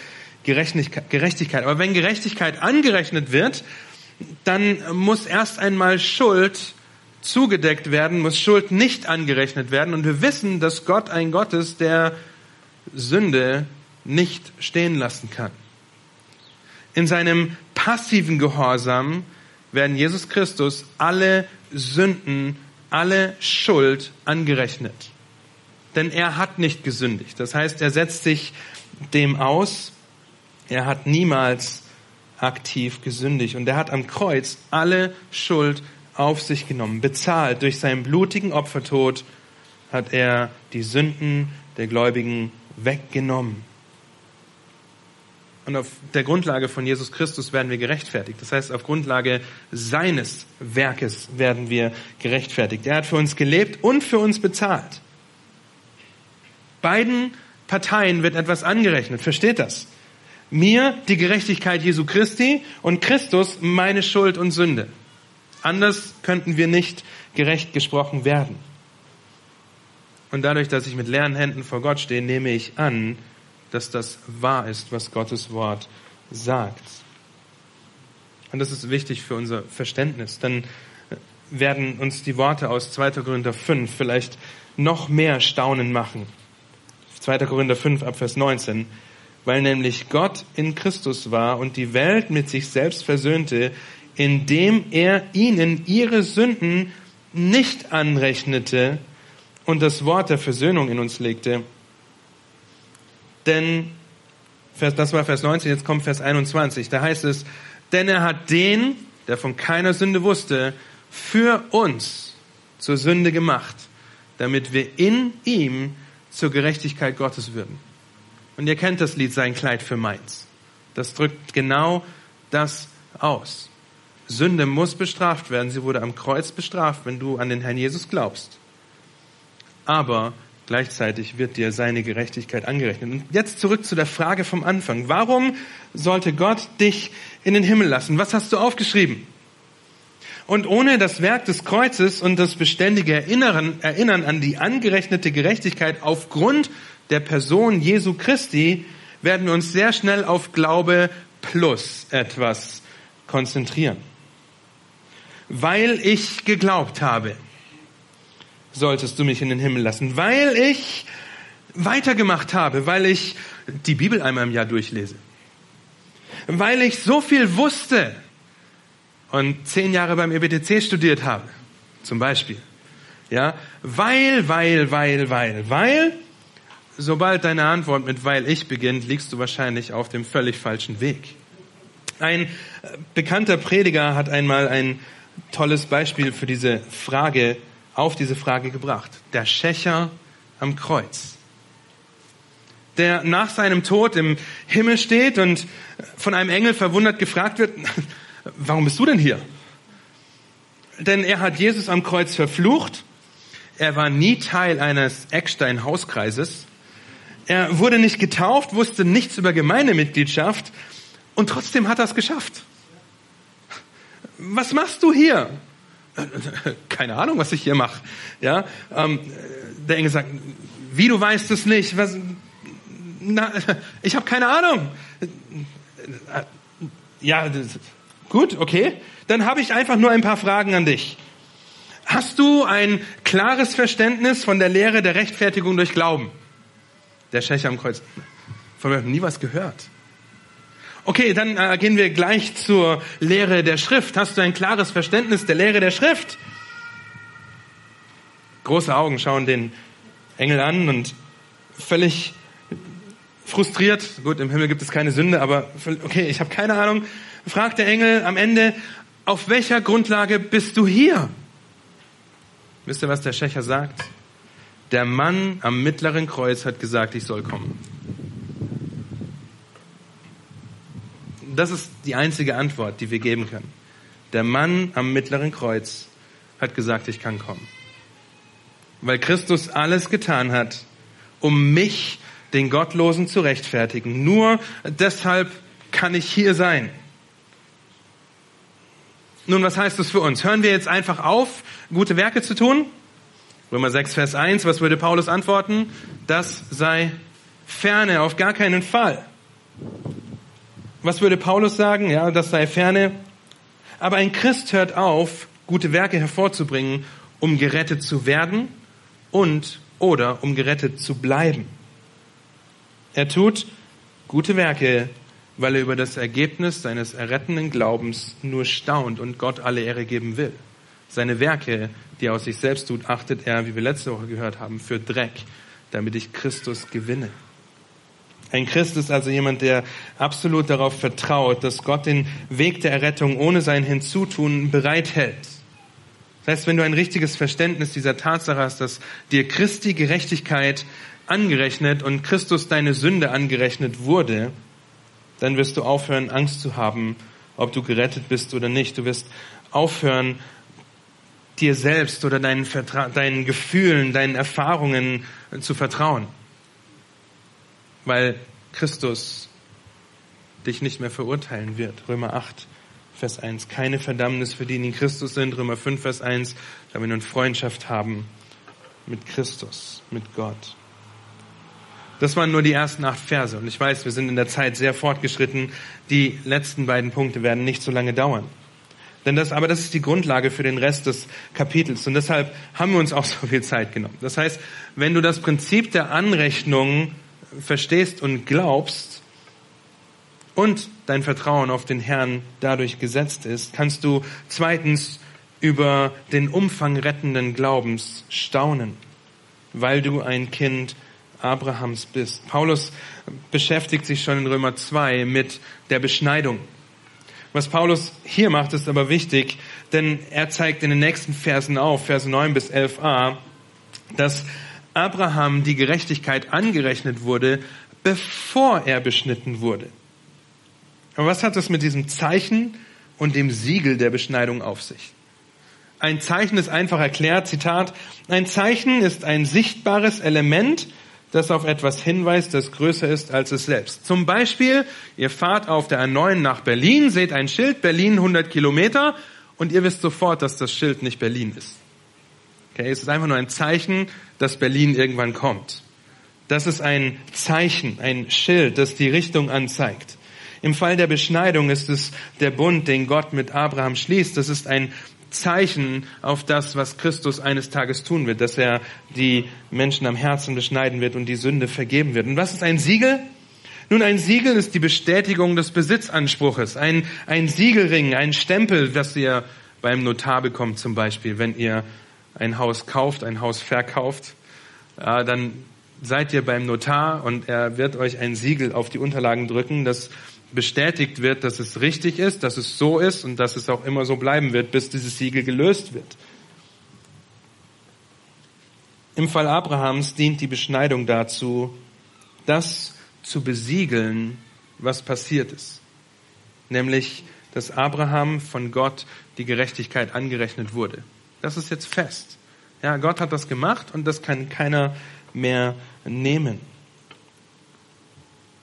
Gerechtigkeit. Aber wenn Gerechtigkeit angerechnet wird, dann muss erst einmal Schuld zugedeckt werden, muss Schuld nicht angerechnet werden. Und wir wissen, dass Gott ein Gott ist, der Sünde nicht stehen lassen kann. In seinem passiven Gehorsam werden Jesus Christus alle Sünden, alle Schuld angerechnet. Denn er hat nicht gesündigt. Das heißt, er setzt sich dem aus. Er hat niemals aktiv gesündigt. Und er hat am Kreuz alle Schuld auf sich genommen. Bezahlt durch seinen blutigen Opfertod hat er die Sünden der Gläubigen weggenommen. Und auf der Grundlage von Jesus Christus werden wir gerechtfertigt. Das heißt, auf Grundlage seines Werkes werden wir gerechtfertigt. Er hat für uns gelebt und für uns bezahlt. Beiden Parteien wird etwas angerechnet. Versteht das? Mir die Gerechtigkeit Jesu Christi und Christus meine Schuld und Sünde. Anders könnten wir nicht gerecht gesprochen werden. Und dadurch, dass ich mit leeren Händen vor Gott stehe, nehme ich an, dass das wahr ist, was Gottes Wort sagt. Und das ist wichtig für unser Verständnis. Dann werden uns die Worte aus 2. Korinther 5 vielleicht noch mehr Staunen machen. 2. Korinther 5 ab Vers 19. Weil nämlich Gott in Christus war und die Welt mit sich selbst versöhnte, indem er ihnen ihre Sünden nicht anrechnete und das Wort der Versöhnung in uns legte. Denn, das war Vers 19, jetzt kommt Vers 21, da heißt es, denn er hat den, der von keiner Sünde wusste, für uns zur Sünde gemacht, damit wir in ihm zur Gerechtigkeit Gottes würden. Und ihr kennt das Lied Sein Kleid für meins. Das drückt genau das aus. Sünde muss bestraft werden. Sie wurde am Kreuz bestraft, wenn du an den Herrn Jesus glaubst. Aber gleichzeitig wird dir seine Gerechtigkeit angerechnet. Und jetzt zurück zu der Frage vom Anfang. Warum sollte Gott dich in den Himmel lassen? Was hast du aufgeschrieben? Und ohne das Werk des Kreuzes und das beständige Erinnern, Erinnern an die angerechnete Gerechtigkeit aufgrund der Person Jesu Christi werden wir uns sehr schnell auf Glaube plus etwas konzentrieren weil ich geglaubt habe, solltest du mich in den Himmel lassen, weil ich weitergemacht habe, weil ich die Bibel einmal im Jahr durchlese, weil ich so viel wusste und zehn Jahre beim EBTC studiert habe, zum Beispiel. Ja, weil, weil, weil, weil, weil, sobald deine Antwort mit weil ich beginnt, liegst du wahrscheinlich auf dem völlig falschen Weg. Ein bekannter Prediger hat einmal ein tolles Beispiel für diese Frage, auf diese Frage gebracht. Der Schächer am Kreuz. Der nach seinem Tod im Himmel steht und von einem Engel verwundert gefragt wird, warum bist du denn hier? Denn er hat Jesus am Kreuz verflucht. Er war nie Teil eines Eckstein-Hauskreises. Er wurde nicht getauft, wusste nichts über Gemeindemitgliedschaft und trotzdem hat er es geschafft was machst du hier? Keine Ahnung, was ich hier mache. Ja, ähm, der Engel sagt, wie du weißt es nicht? Was, na, ich habe keine Ahnung. Ja, gut, okay. Dann habe ich einfach nur ein paar Fragen an dich. Hast du ein klares Verständnis von der Lehre der Rechtfertigung durch Glauben? Der Schächer am Kreuz. Von mir nie was gehört. Okay, dann äh, gehen wir gleich zur Lehre der Schrift. Hast du ein klares Verständnis der Lehre der Schrift? Große Augen schauen den Engel an und völlig frustriert, gut, im Himmel gibt es keine Sünde, aber okay, ich habe keine Ahnung, fragt der Engel am Ende, auf welcher Grundlage bist du hier? Wisst ihr, was der Schächer sagt? Der Mann am mittleren Kreuz hat gesagt, ich soll kommen. Das ist die einzige Antwort, die wir geben können. Der Mann am mittleren Kreuz hat gesagt, ich kann kommen. Weil Christus alles getan hat, um mich, den Gottlosen, zu rechtfertigen. Nur deshalb kann ich hier sein. Nun, was heißt das für uns? Hören wir jetzt einfach auf, gute Werke zu tun? Römer 6, Vers 1, was würde Paulus antworten? Das sei ferne, auf gar keinen Fall. Was würde Paulus sagen? Ja, das sei ferne. Aber ein Christ hört auf, gute Werke hervorzubringen, um gerettet zu werden und oder um gerettet zu bleiben. Er tut gute Werke, weil er über das Ergebnis seines errettenden Glaubens nur staunt und Gott alle Ehre geben will. Seine Werke, die er aus sich selbst tut, achtet er, wie wir letzte Woche gehört haben, für Dreck, damit ich Christus gewinne. Ein Christ ist also jemand, der absolut darauf vertraut, dass Gott den Weg der Errettung ohne sein Hinzutun bereithält. Das heißt, wenn du ein richtiges Verständnis dieser Tatsache hast, dass dir Christi Gerechtigkeit angerechnet und Christus deine Sünde angerechnet wurde, dann wirst du aufhören, Angst zu haben, ob du gerettet bist oder nicht. Du wirst aufhören, dir selbst oder deinen, Vertra deinen Gefühlen, deinen Erfahrungen zu vertrauen weil Christus dich nicht mehr verurteilen wird. Römer 8, Vers 1. Keine Verdammnis für die, die in Christus sind. Römer 5, Vers 1. Da wir nun Freundschaft haben mit Christus, mit Gott. Das waren nur die ersten acht Verse. Und ich weiß, wir sind in der Zeit sehr fortgeschritten. Die letzten beiden Punkte werden nicht so lange dauern. Denn das, aber das ist die Grundlage für den Rest des Kapitels. Und deshalb haben wir uns auch so viel Zeit genommen. Das heißt, wenn du das Prinzip der Anrechnung verstehst und glaubst und dein Vertrauen auf den Herrn dadurch gesetzt ist, kannst du zweitens über den Umfang rettenden Glaubens staunen, weil du ein Kind Abrahams bist. Paulus beschäftigt sich schon in Römer 2 mit der Beschneidung. Was Paulus hier macht, ist aber wichtig, denn er zeigt in den nächsten Versen auf, Verse 9 bis 11a, dass Abraham die Gerechtigkeit angerechnet wurde, bevor er beschnitten wurde. Aber was hat das mit diesem Zeichen und dem Siegel der Beschneidung auf sich? Ein Zeichen ist einfach erklärt, Zitat, ein Zeichen ist ein sichtbares Element, das auf etwas hinweist, das größer ist als es selbst. Zum Beispiel, ihr fahrt auf der A9 nach Berlin, seht ein Schild, Berlin 100 Kilometer, und ihr wisst sofort, dass das Schild nicht Berlin ist. Okay, es ist einfach nur ein Zeichen, dass Berlin irgendwann kommt. Das ist ein Zeichen, ein Schild, das die Richtung anzeigt. Im Fall der Beschneidung ist es der Bund, den Gott mit Abraham schließt. Das ist ein Zeichen auf das, was Christus eines Tages tun wird, dass er die Menschen am Herzen beschneiden wird und die Sünde vergeben wird. Und was ist ein Siegel? Nun, ein Siegel ist die Bestätigung des Besitzanspruches. Ein, ein Siegelring, ein Stempel, das ihr beim Notar bekommt zum Beispiel, wenn ihr ein Haus kauft, ein Haus verkauft, dann seid ihr beim Notar und er wird euch ein Siegel auf die Unterlagen drücken, das bestätigt wird, dass es richtig ist, dass es so ist und dass es auch immer so bleiben wird, bis dieses Siegel gelöst wird. Im Fall Abrahams dient die Beschneidung dazu, das zu besiegeln, was passiert ist. Nämlich, dass Abraham von Gott die Gerechtigkeit angerechnet wurde. Das ist jetzt fest. Ja, Gott hat das gemacht und das kann keiner mehr nehmen.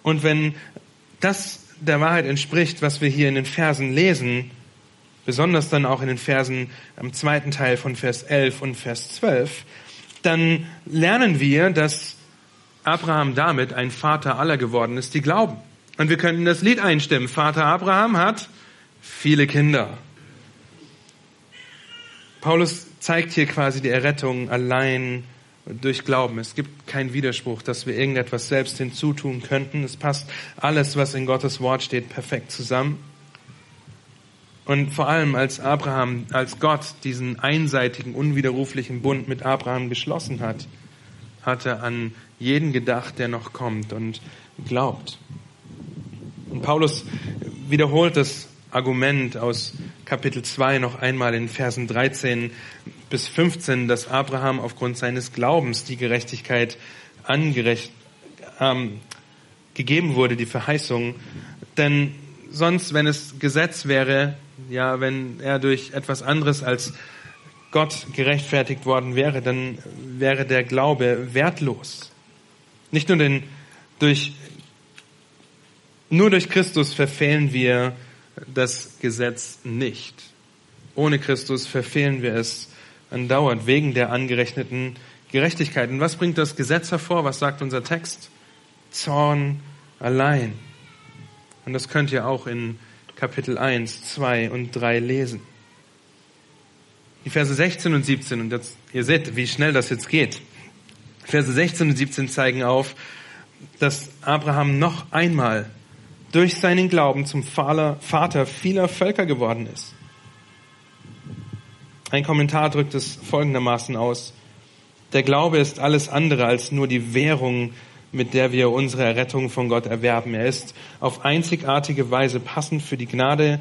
Und wenn das der Wahrheit entspricht, was wir hier in den Versen lesen, besonders dann auch in den Versen am zweiten Teil von Vers 11 und Vers 12, dann lernen wir, dass Abraham damit ein Vater aller geworden ist, die glauben. Und wir könnten das Lied einstimmen. Vater Abraham hat viele Kinder. Paulus zeigt hier quasi die Errettung allein durch Glauben. Es gibt keinen Widerspruch, dass wir irgendetwas selbst hinzutun könnten. Es passt alles, was in Gottes Wort steht, perfekt zusammen. Und vor allem als Abraham, als Gott diesen einseitigen, unwiderruflichen Bund mit Abraham geschlossen hat, hat er an jeden gedacht, der noch kommt und glaubt. Und Paulus wiederholt das Argument aus Kapitel 2 noch einmal in Versen 13 bis 15, dass Abraham aufgrund seines Glaubens die Gerechtigkeit angerecht, ähm, gegeben wurde, die Verheißung. Denn sonst, wenn es Gesetz wäre, ja, wenn er durch etwas anderes als Gott gerechtfertigt worden wäre, dann wäre der Glaube wertlos. Nicht nur den, durch, nur durch Christus verfehlen wir das Gesetz nicht. Ohne Christus verfehlen wir es andauernd wegen der angerechneten Gerechtigkeit. Und was bringt das Gesetz hervor? Was sagt unser Text? Zorn allein. Und das könnt ihr auch in Kapitel 1, 2 und 3 lesen. Die Verse 16 und 17, und jetzt, ihr seht, wie schnell das jetzt geht. Verse 16 und 17 zeigen auf, dass Abraham noch einmal durch seinen Glauben zum Vater vieler Völker geworden ist. Ein Kommentar drückt es folgendermaßen aus. Der Glaube ist alles andere als nur die Währung, mit der wir unsere Errettung von Gott erwerben. Er ist auf einzigartige Weise passend für die Gnade,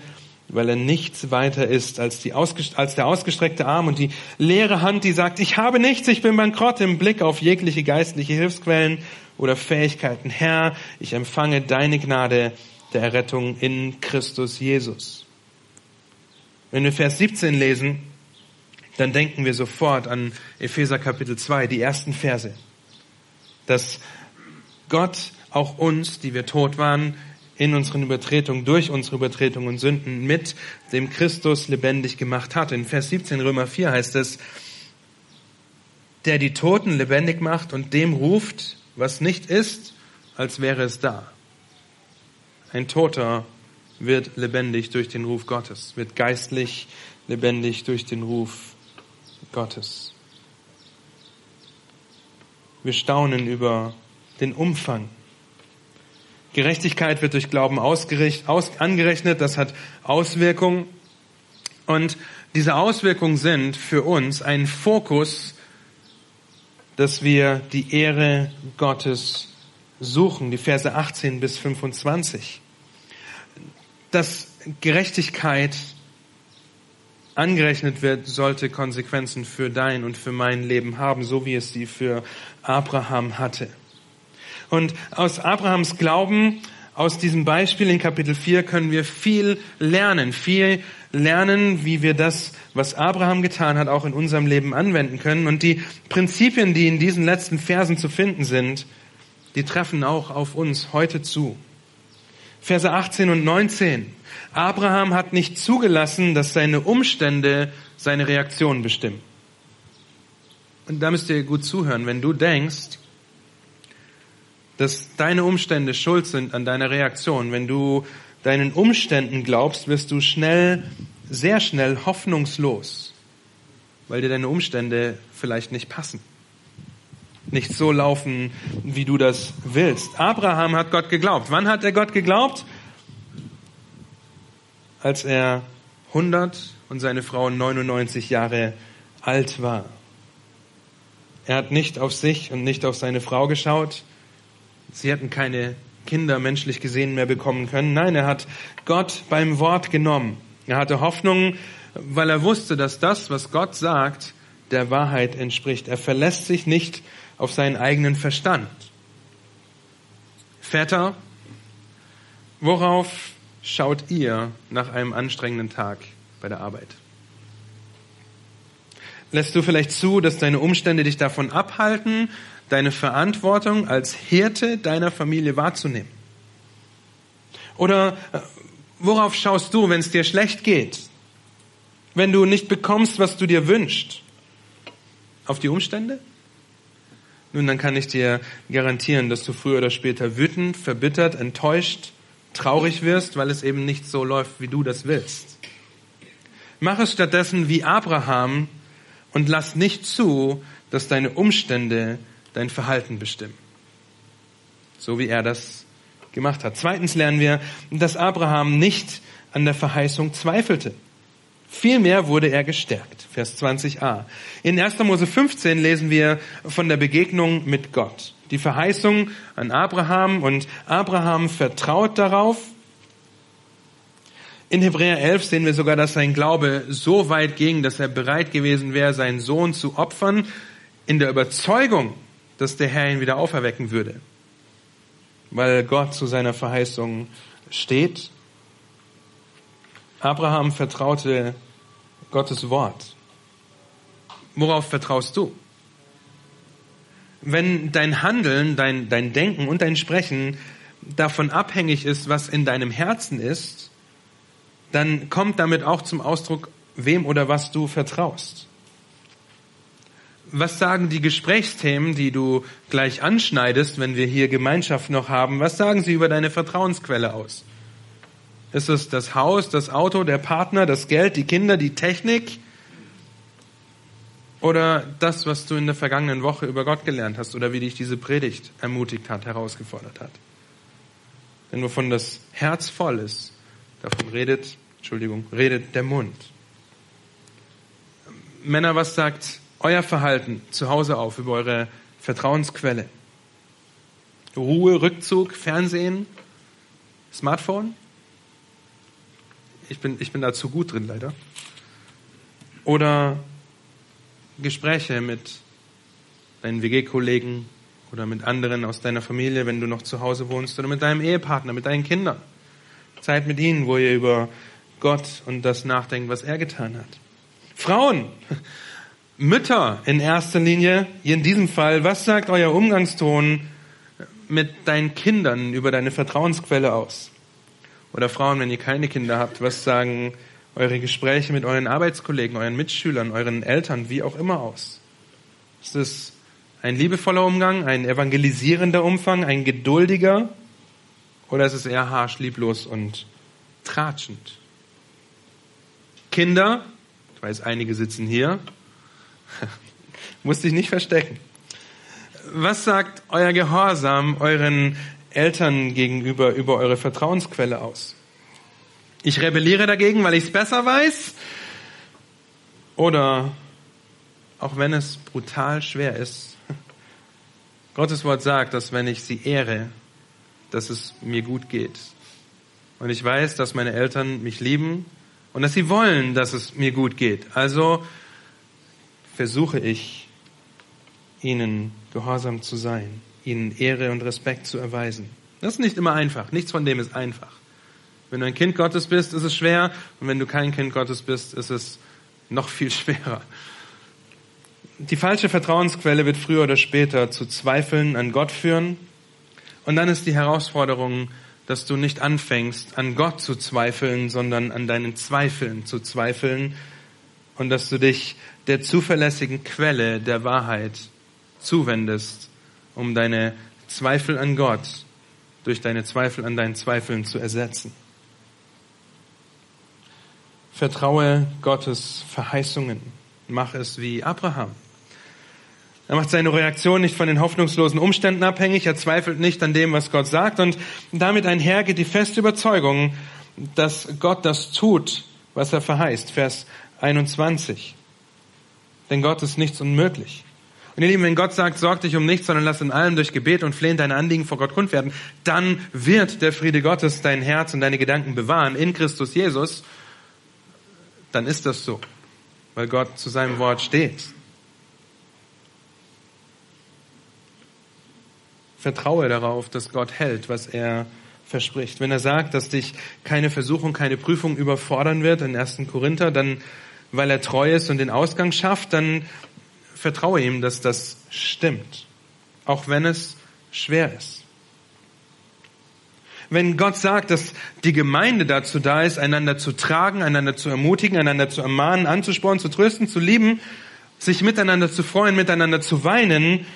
weil er nichts weiter ist als, die als der ausgestreckte Arm und die leere Hand, die sagt, ich habe nichts, ich bin bankrott im Blick auf jegliche geistliche Hilfsquellen oder Fähigkeiten. Herr, ich empfange deine Gnade der Errettung in Christus Jesus. Wenn wir Vers 17 lesen, dann denken wir sofort an Epheser Kapitel 2, die ersten Verse. Dass Gott auch uns, die wir tot waren, in unseren Übertretungen, durch unsere Übertretungen und Sünden mit dem Christus lebendig gemacht hat. In Vers 17 Römer 4 heißt es, der die Toten lebendig macht und dem ruft, was nicht ist, als wäre es da. Ein Toter wird lebendig durch den Ruf Gottes, wird geistlich lebendig durch den Ruf Gottes. Wir staunen über den Umfang. Gerechtigkeit wird durch Glauben aus, angerechnet, das hat Auswirkungen. Und diese Auswirkungen sind für uns ein Fokus, dass wir die Ehre Gottes suchen, die Verse 18 bis 25. Dass Gerechtigkeit angerechnet wird, sollte Konsequenzen für dein und für mein Leben haben, so wie es sie für Abraham hatte. Und aus Abrahams Glauben, aus diesem Beispiel in Kapitel 4 können wir viel lernen, viel lernen, wie wir das, was Abraham getan hat, auch in unserem Leben anwenden können. Und die Prinzipien, die in diesen letzten Versen zu finden sind, die treffen auch auf uns heute zu. Verse 18 und 19. Abraham hat nicht zugelassen, dass seine Umstände seine Reaktion bestimmen. Und da müsst ihr gut zuhören. Wenn du denkst, dass deine Umstände schuld sind an deiner Reaktion, wenn du deinen Umständen glaubst, wirst du schnell, sehr schnell hoffnungslos, weil dir deine Umstände vielleicht nicht passen nicht so laufen, wie du das willst. Abraham hat Gott geglaubt. Wann hat er Gott geglaubt? Als er 100 und seine Frau 99 Jahre alt war. Er hat nicht auf sich und nicht auf seine Frau geschaut. Sie hatten keine Kinder menschlich gesehen mehr bekommen können. Nein, er hat Gott beim Wort genommen. Er hatte Hoffnung, weil er wusste, dass das, was Gott sagt, der Wahrheit entspricht. Er verlässt sich nicht auf seinen eigenen Verstand. Väter, worauf schaut ihr nach einem anstrengenden Tag bei der Arbeit? Lässt du vielleicht zu, dass deine Umstände dich davon abhalten, deine Verantwortung als Hirte deiner Familie wahrzunehmen? Oder äh, worauf schaust du, wenn es dir schlecht geht? Wenn du nicht bekommst, was du dir wünschst? Auf die Umstände? Nun, dann kann ich dir garantieren, dass du früher oder später wütend, verbittert, enttäuscht, traurig wirst, weil es eben nicht so läuft, wie du das willst. Mach es stattdessen wie Abraham und lass nicht zu, dass deine Umstände dein Verhalten bestimmen. So wie er das gemacht hat. Zweitens lernen wir, dass Abraham nicht an der Verheißung zweifelte. Vielmehr wurde er gestärkt. Vers 20a. In 1. Mose 15 lesen wir von der Begegnung mit Gott. Die Verheißung an Abraham und Abraham vertraut darauf. In Hebräer 11 sehen wir sogar, dass sein Glaube so weit ging, dass er bereit gewesen wäre, seinen Sohn zu opfern, in der Überzeugung, dass der Herr ihn wieder auferwecken würde. Weil Gott zu seiner Verheißung steht. Abraham vertraute Gottes Wort. Worauf vertraust du? Wenn dein Handeln, dein, dein Denken und dein Sprechen davon abhängig ist, was in deinem Herzen ist, dann kommt damit auch zum Ausdruck, wem oder was du vertraust. Was sagen die Gesprächsthemen, die du gleich anschneidest, wenn wir hier Gemeinschaft noch haben? Was sagen sie über deine Vertrauensquelle aus? Ist es das Haus, das Auto, der Partner, das Geld, die Kinder, die Technik? Oder das, was du in der vergangenen Woche über Gott gelernt hast oder wie dich diese Predigt ermutigt hat, herausgefordert hat? Denn wovon das Herz voll ist, davon redet, Entschuldigung, redet der Mund. Männer, was sagt euer Verhalten zu Hause auf über eure Vertrauensquelle? Ruhe, Rückzug, Fernsehen, Smartphone? Ich bin, ich bin da zu gut drin, leider. Oder Gespräche mit deinen WG-Kollegen oder mit anderen aus deiner Familie, wenn du noch zu Hause wohnst, oder mit deinem Ehepartner, mit deinen Kindern. Zeit mit ihnen, wo ihr über Gott und das nachdenkt, was er getan hat. Frauen, Mütter in erster Linie, in diesem Fall, was sagt euer Umgangston mit deinen Kindern über deine Vertrauensquelle aus? Oder Frauen, wenn ihr keine Kinder habt, was sagen eure Gespräche mit euren Arbeitskollegen, euren Mitschülern, euren Eltern, wie auch immer aus? Ist es ein liebevoller Umgang, ein evangelisierender Umfang, ein geduldiger? Oder ist es eher harsch, lieblos und tratschend? Kinder, ich weiß, einige sitzen hier, muss dich nicht verstecken. Was sagt euer Gehorsam euren Eltern gegenüber über eure Vertrauensquelle aus? Ich rebelliere dagegen, weil ich es besser weiß? Oder auch wenn es brutal schwer ist, Gottes Wort sagt, dass wenn ich sie ehre, dass es mir gut geht. Und ich weiß, dass meine Eltern mich lieben und dass sie wollen, dass es mir gut geht. Also versuche ich, ihnen gehorsam zu sein, ihnen Ehre und Respekt zu erweisen. Das ist nicht immer einfach. Nichts von dem ist einfach. Wenn du ein Kind Gottes bist, ist es schwer. Und wenn du kein Kind Gottes bist, ist es noch viel schwerer. Die falsche Vertrauensquelle wird früher oder später zu Zweifeln an Gott führen. Und dann ist die Herausforderung, dass du nicht anfängst, an Gott zu zweifeln, sondern an deinen Zweifeln zu zweifeln und dass du dich der zuverlässigen Quelle der Wahrheit zuwendest, um deine Zweifel an Gott durch deine Zweifel an deinen Zweifeln zu ersetzen. Vertraue Gottes Verheißungen. Mach es wie Abraham. Er macht seine Reaktion nicht von den hoffnungslosen Umständen abhängig. Er zweifelt nicht an dem, was Gott sagt. Und damit einher geht die feste Überzeugung, dass Gott das tut, was er verheißt. Vers 21. Denn Gott ist nichts unmöglich. Und ihr Lieben, wenn Gott sagt, sorg dich um nichts, sondern lass in allem durch Gebet und Flehen deine Anliegen vor Gott kund werden, dann wird der Friede Gottes dein Herz und deine Gedanken bewahren in Christus Jesus dann ist das so, weil Gott zu seinem Wort steht. Vertraue darauf, dass Gott hält, was er verspricht. Wenn er sagt, dass dich keine Versuchung, keine Prüfung überfordern wird in 1. Korinther, dann, weil er treu ist und den Ausgang schafft, dann vertraue ihm, dass das stimmt. Auch wenn es schwer ist wenn Gott sagt, dass die Gemeinde dazu da ist, einander zu tragen, einander zu ermutigen, einander zu ermahnen, anzuspornen, zu trösten, zu lieben, sich miteinander zu freuen, miteinander zu weinen,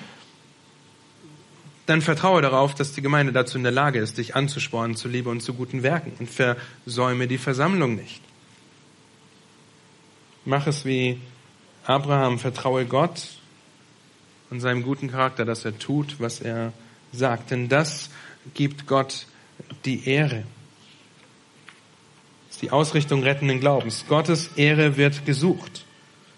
dann vertraue darauf, dass die Gemeinde dazu in der Lage ist, dich anzuspornen zu Liebe und zu guten Werken und versäume die Versammlung nicht. Mach es wie Abraham, vertraue Gott und seinem guten Charakter, dass er tut, was er sagt. Denn das gibt Gott die Ehre. Das ist die Ausrichtung rettenden Glaubens. Gottes Ehre wird gesucht.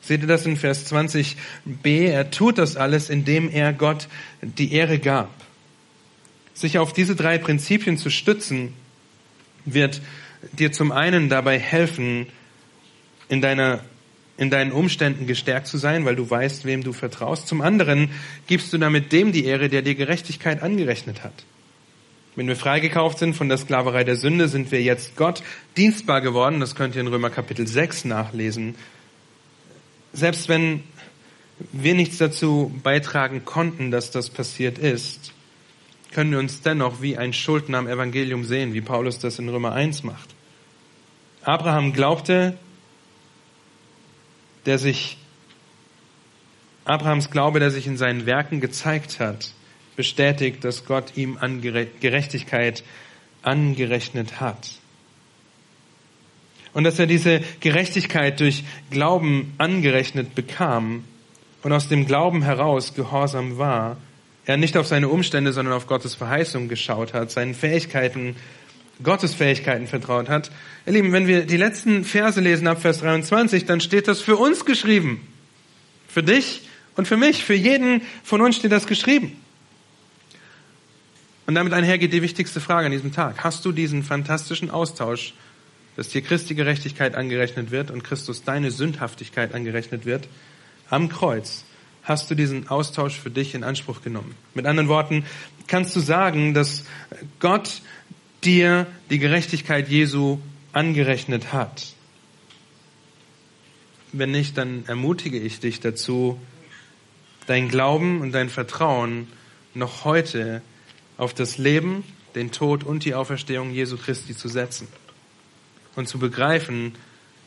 Seht ihr das in Vers 20b? Er tut das alles, indem er Gott die Ehre gab. Sich auf diese drei Prinzipien zu stützen, wird dir zum einen dabei helfen, in deiner in deinen Umständen gestärkt zu sein, weil du weißt, wem du vertraust. Zum anderen gibst du damit dem die Ehre, der dir Gerechtigkeit angerechnet hat. Wenn wir freigekauft sind von der Sklaverei der Sünde, sind wir jetzt Gott dienstbar geworden. Das könnt ihr in Römer Kapitel 6 nachlesen. Selbst wenn wir nichts dazu beitragen konnten, dass das passiert ist, können wir uns dennoch wie ein Schuldner am Evangelium sehen, wie Paulus das in Römer 1 macht. Abraham glaubte, der sich, Abrahams Glaube, der sich in seinen Werken gezeigt hat, bestätigt, dass Gott ihm Gerechtigkeit angerechnet hat. Und dass er diese Gerechtigkeit durch Glauben angerechnet bekam und aus dem Glauben heraus gehorsam war, er nicht auf seine Umstände, sondern auf Gottes Verheißung geschaut hat, seinen Fähigkeiten, Gottes Fähigkeiten vertraut hat. Ihr Lieben, wenn wir die letzten Verse lesen ab Vers 23, dann steht das für uns geschrieben. Für dich und für mich, für jeden von uns steht das geschrieben. Und damit einhergeht die wichtigste Frage an diesem Tag. Hast du diesen fantastischen Austausch, dass dir Christi Gerechtigkeit angerechnet wird und Christus deine Sündhaftigkeit angerechnet wird, am Kreuz? Hast du diesen Austausch für dich in Anspruch genommen? Mit anderen Worten, kannst du sagen, dass Gott dir die Gerechtigkeit Jesu angerechnet hat? Wenn nicht, dann ermutige ich dich dazu, dein Glauben und dein Vertrauen noch heute auf das Leben, den Tod und die Auferstehung Jesu Christi zu setzen und zu begreifen,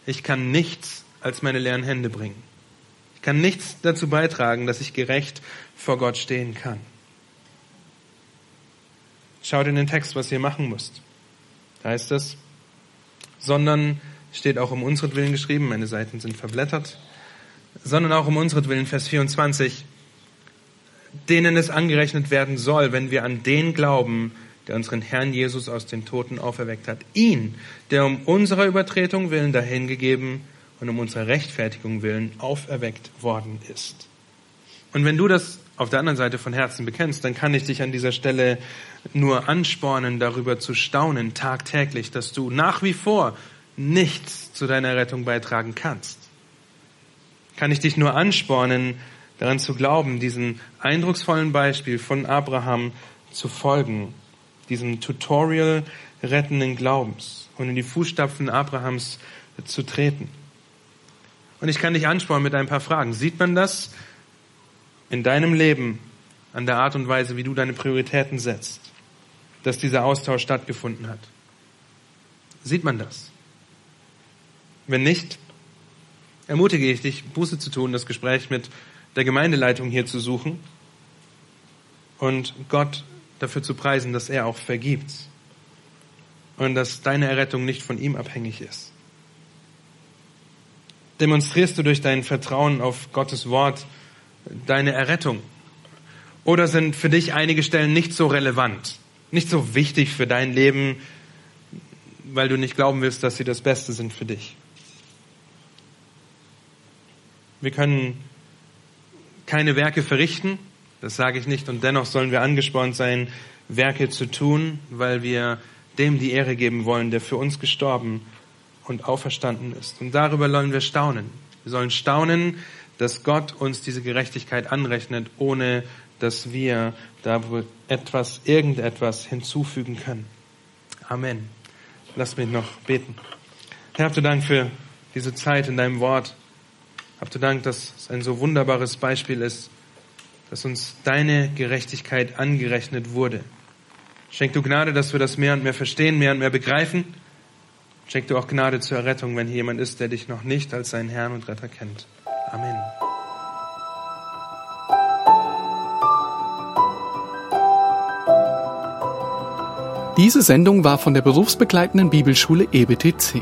ich kann nichts als meine leeren Hände bringen. Ich kann nichts dazu beitragen, dass ich gerecht vor Gott stehen kann. Schaut in den Text, was ihr machen müsst. Da heißt es, sondern steht auch um unseren geschrieben, meine Seiten sind verblättert, sondern auch um unseren Vers 24, denen es angerechnet werden soll, wenn wir an den glauben, der unseren Herrn Jesus aus den Toten auferweckt hat. Ihn, der um unserer Übertretung willen dahingegeben und um unserer Rechtfertigung willen auferweckt worden ist. Und wenn du das auf der anderen Seite von Herzen bekennst, dann kann ich dich an dieser Stelle nur anspornen, darüber zu staunen, tagtäglich, dass du nach wie vor nichts zu deiner Rettung beitragen kannst. Kann ich dich nur anspornen, daran zu glauben, diesen eindrucksvollen Beispiel von Abraham zu folgen, diesem Tutorial rettenden Glaubens und in die Fußstapfen Abrahams zu treten. Und ich kann dich anspornen mit ein paar Fragen. Sieht man das in deinem Leben an der Art und Weise, wie du deine Prioritäten setzt, dass dieser Austausch stattgefunden hat? Sieht man das? Wenn nicht, ermutige ich dich, Buße zu tun, das Gespräch mit der Gemeindeleitung hier zu suchen und Gott dafür zu preisen, dass er auch vergibt und dass deine Errettung nicht von ihm abhängig ist. Demonstrierst du durch dein Vertrauen auf Gottes Wort deine Errettung? Oder sind für dich einige Stellen nicht so relevant, nicht so wichtig für dein Leben, weil du nicht glauben willst, dass sie das Beste sind für dich? Wir können keine Werke verrichten, das sage ich nicht, und dennoch sollen wir angespornt sein, Werke zu tun, weil wir dem die Ehre geben wollen, der für uns gestorben und auferstanden ist. Und darüber sollen wir staunen. Wir sollen staunen, dass Gott uns diese Gerechtigkeit anrechnet, ohne dass wir da etwas, irgendetwas hinzufügen können. Amen. Lass mich noch beten. Herr, du Dank für diese Zeit in deinem Wort. Habt du Dank, dass es ein so wunderbares Beispiel ist, dass uns deine Gerechtigkeit angerechnet wurde. Schenk du Gnade, dass wir das mehr und mehr verstehen, mehr und mehr begreifen. Schenk du auch Gnade zur Errettung, wenn hier jemand ist, der dich noch nicht als seinen Herrn und Retter kennt. Amen. Diese Sendung war von der berufsbegleitenden Bibelschule EBTC.